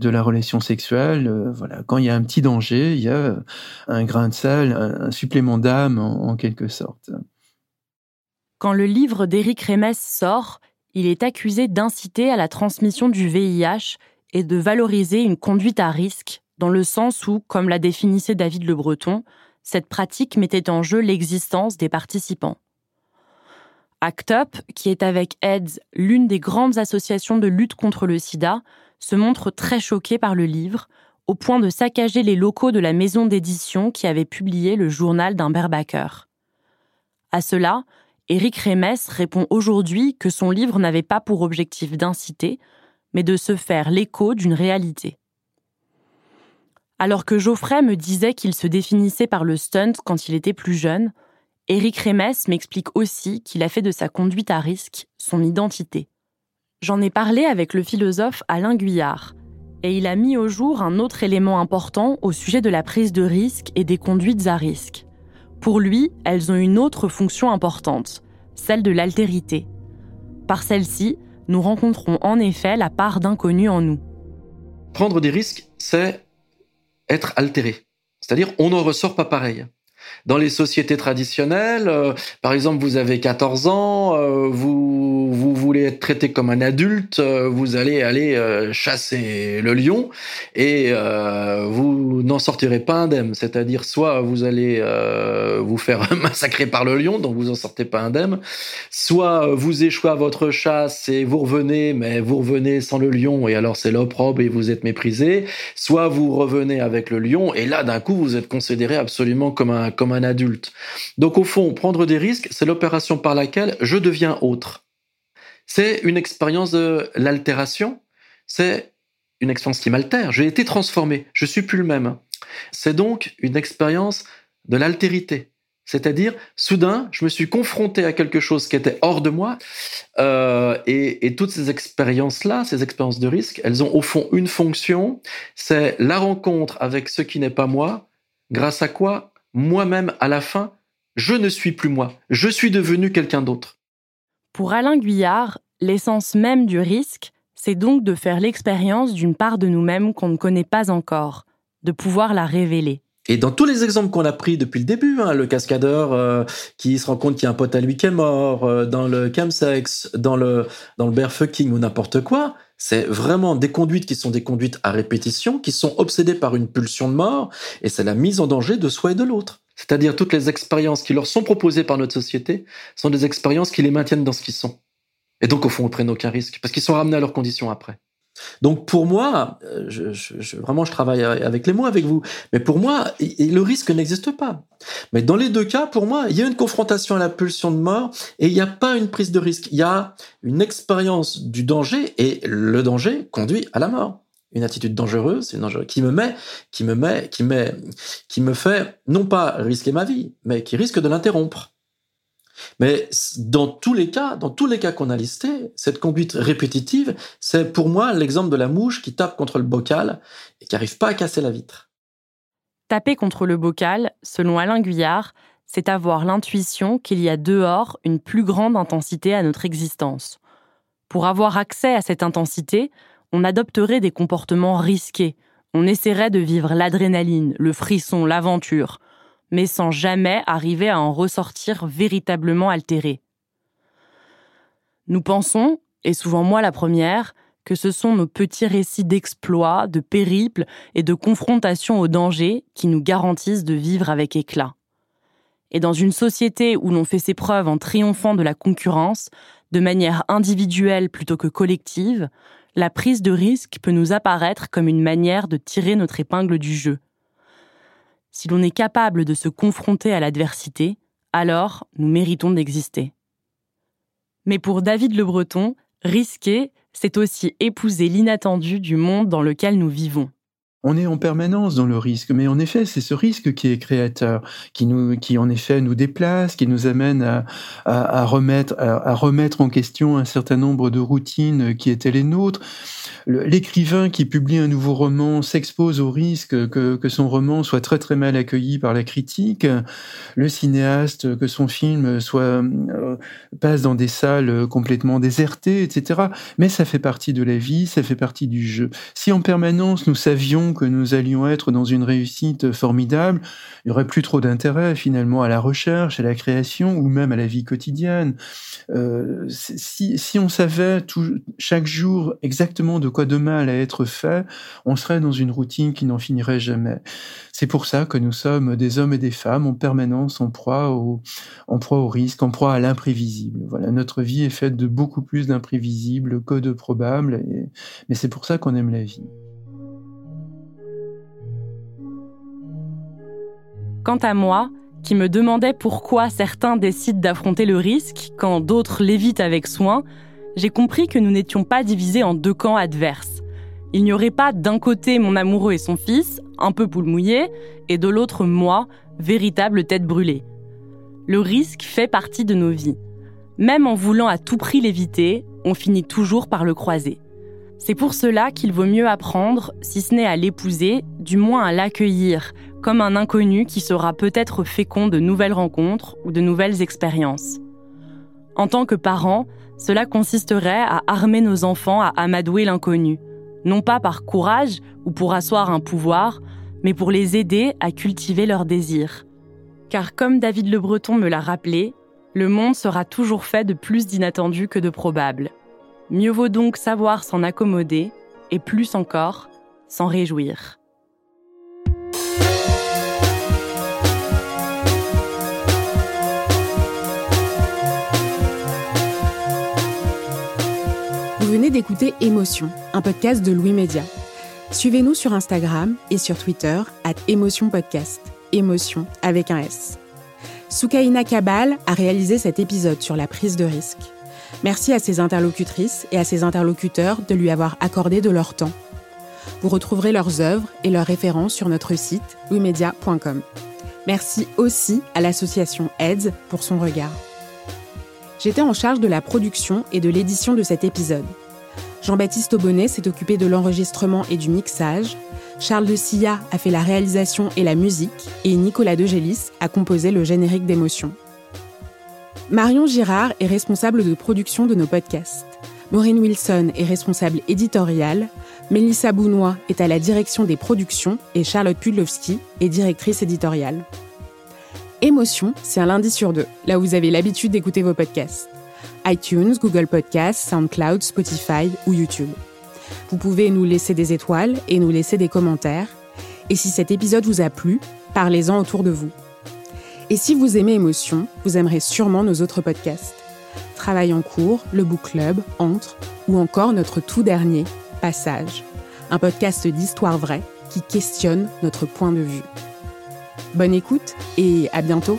de la relation sexuelle. Euh, voilà, quand il y a un petit danger, il y a un grain de sel, un, supplément d'âme, en, en quelque sorte. Quand le livre d'Éric Rémès sort, il est accusé d'inciter à la transmission du VIH et de valoriser une conduite à risque, dans le sens où, comme l'a définissait David Le Breton, cette pratique mettait en jeu l'existence des participants. ACT UP, qui est avec AIDS l'une des grandes associations de lutte contre le sida, se montre très choqué par le livre, au point de saccager les locaux de la maison d'édition qui avait publié le journal d'un berbacker. À cela, Éric Rémès répond aujourd'hui que son livre n'avait pas pour objectif d'inciter, mais de se faire l'écho d'une réalité. Alors que Geoffrey me disait qu'il se définissait par le stunt quand il était plus jeune, Éric Rémes m'explique aussi qu'il a fait de sa conduite à risque son identité. J'en ai parlé avec le philosophe Alain Guyard, et il a mis au jour un autre élément important au sujet de la prise de risque et des conduites à risque. Pour lui, elles ont une autre fonction importante, celle de l'altérité. Par celle-ci, nous rencontrons en effet la part d'inconnu en nous. Prendre des risques, c'est être altéré. C'est-à-dire, on n'en ressort pas pareil. Dans les sociétés traditionnelles, euh, par exemple, vous avez 14 ans, euh, vous, vous voulez être traité comme un adulte, euh, vous allez aller chasser le lion et vous n'en sortirez pas indemne. C'est-à-dire, soit vous allez vous faire <laughs> massacrer par le lion, donc vous en sortez pas indemne, soit vous échouez à votre chasse et vous revenez, mais vous revenez sans le lion et alors c'est l'opprobre et vous êtes méprisé, soit vous revenez avec le lion et là, d'un coup, vous êtes considéré absolument comme un comme un adulte. Donc au fond, prendre des risques, c'est l'opération par laquelle je deviens autre. C'est une expérience de l'altération, c'est une expérience qui m'altère, j'ai été transformé, je suis plus le même. C'est donc une expérience de l'altérité. C'est-à-dire, soudain, je me suis confronté à quelque chose qui était hors de moi, euh, et, et, toutes ces expériences-là, ces expériences de risque, elles ont au fond une fonction, c'est la rencontre avec ce qui n'est pas moi, grâce à quoi moi-même, à la fin, je ne suis plus moi, je suis devenu quelqu'un d'autre. Pour Alain Guyard, l'essence même du risque, c'est donc de faire l'expérience d'une part de nous-mêmes qu'on ne connaît pas encore, de pouvoir la révéler. Et dans tous les exemples qu'on a pris depuis le début, hein, le cascadeur euh, qui se rend compte qu'il y a un pote à lui qui est mort, euh, dans le chemsex, dans le dans le bear fucking ou n'importe quoi, c'est vraiment des conduites qui sont des conduites à répétition, qui sont obsédées par une pulsion de mort, et c'est la mise en danger de soi et de l'autre. C'est-à-dire toutes les expériences qui leur sont proposées par notre société sont des expériences qui les maintiennent dans ce qu'ils sont. Et donc au fond, ils prennent aucun risque, parce qu'ils sont ramenés à leurs conditions après. Donc pour moi, euh, je, vraiment je travaille avec les mots avec vous, mais pour moi, le risque n'existe pas. Mais dans les deux cas, pour moi, il y a une confrontation à la pulsion de mort et il n'y a pas une prise de risque. Il y a une expérience du danger et le danger conduit à la mort. Une attitude dangereuse, c'est dangereuse qui me met, qui me met, qui met, qui me fait non pas risquer ma vie, mais qui risque de l'interrompre. Mais dans tous les cas, dans tous les cas qu'on a listés, cette conduite répétitive, c'est pour moi l'exemple de la mouche qui tape contre le bocal et qui n'arrive pas à casser la vitre. Taper contre le bocal, selon Alain Guyard, c'est avoir l'intuition qu'il y a dehors une plus grande intensité à notre existence. Pour avoir accès à cette intensité, on adopterait des comportements risqués. On essaierait de vivre l'adrénaline, le frisson, l'aventure, mais sans jamais arriver à en ressortir véritablement altéré. Nous pensons, et souvent moi la première, que ce sont nos petits récits d'exploits, de périples et de confrontations au danger qui nous garantissent de vivre avec éclat. Et dans une société où l'on fait ses preuves en triomphant de la concurrence, de manière individuelle plutôt que collective, la prise de risque peut nous apparaître comme une manière de tirer notre épingle du jeu. Si l'on est capable de se confronter à l'adversité, alors nous méritons d'exister. Mais pour David Le Breton, risquer, c'est aussi épouser l'inattendu du monde dans lequel nous vivons on est en permanence dans le risque, mais en effet, c'est ce risque qui est créateur, qui en effet nous déplace, qui nous amène à, remettre en question un certain nombre de routines qui étaient les nôtres. L'écrivain qui publie un nouveau roman s'expose au risque que, que, son roman soit très très mal accueilli par la critique. Le cinéaste que son film soit euh, passe dans des salles complètement désertées, etc. Mais ça fait partie de la vie, ça fait partie du jeu. Si en permanence nous savions que nous allions être dans une réussite formidable, il n'y aurait plus trop d'intérêt finalement à la recherche, à la création ou même à la vie quotidienne. Euh, si, si, on savait tout, chaque jour exactement de quoi demain allait être fait, on serait dans une routine qui n'en finirait jamais. C'est pour ça que nous sommes des hommes et des femmes en permanence en proie au, risque, en proie à l'imprévisible. Voilà, notre vie est faite de beaucoup plus d'imprévisibles que de probables, mais c'est pour ça qu'on aime la vie. Quant à moi, qui me demandais pourquoi certains décident d'affronter le risque quand d'autres l'évitent avec soin, j'ai compris que nous n'étions pas divisés en deux camps adverses. Il n'y aurait pas d'un côté mon amoureux et son fils, un peu poule mouillé, et de l'autre moi, véritable tête brûlée. Le risque fait partie de nos vies. Même en voulant à tout prix l'éviter, on finit toujours par le croiser. C'est pour cela qu'il vaut mieux apprendre, si ce n'est à l'épouser, du moins à l'accueillir, comme un inconnu qui sera peut-être fécond de nouvelles rencontres ou de nouvelles expériences. En tant que parents, cela consisterait à armer nos enfants à amadouer l'inconnu, non pas par courage ou pour asseoir un pouvoir, mais pour les aider à cultiver leurs désirs. Car comme David Le Breton me l'a rappelé, le monde sera toujours fait de plus d'inattendus que de probables. Mieux vaut donc savoir s'en accommoder, et plus encore, s'en réjouir. D'écouter Émotion, un podcast de Louis Média. Suivez-nous sur Instagram et sur Twitter, at Émotion Podcast. Émotion avec un S. Soukaina Kabal a réalisé cet épisode sur la prise de risque. Merci à ses interlocutrices et à ses interlocuteurs de lui avoir accordé de leur temps. Vous retrouverez leurs œuvres et leurs références sur notre site louismedia.com. Merci aussi à l'association AIDS pour son regard. J'étais en charge de la production et de l'édition de cet épisode. Jean-Baptiste Aubonnet s'est occupé de l'enregistrement et du mixage. Charles de Silla a fait la réalisation et la musique. Et Nicolas Degélis a composé le générique d'émotion. Marion Girard est responsable de production de nos podcasts. Maureen Wilson est responsable éditoriale, Mélissa Bounois est à la direction des productions et Charlotte Pudlowski est directrice éditoriale. Émotion, c'est un lundi sur deux, là où vous avez l'habitude d'écouter vos podcasts. iTunes, Google Podcasts, SoundCloud, Spotify ou YouTube. Vous pouvez nous laisser des étoiles et nous laisser des commentaires. Et si cet épisode vous a plu, parlez-en autour de vous. Et si vous aimez Émotion, vous aimerez sûrement nos autres podcasts. Travail en cours, le Book Club, Entre, ou encore notre tout dernier, Passage, un podcast d'histoire vraie qui questionne notre point de vue. Bonne écoute et à bientôt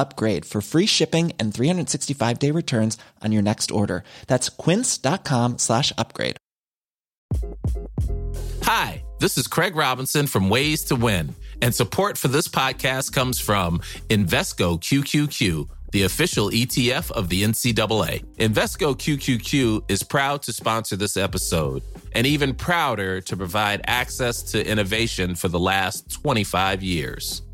upgrade for free shipping and 365 day returns on your next order. That's quince.com slash upgrade. Hi, this is Craig Robinson from Ways to Win, and support for this podcast comes from Invesco QQQ the official ETF of the NCAA. Invesco QQQ is proud to sponsor this episode and even prouder to provide access to innovation for the last 25 years.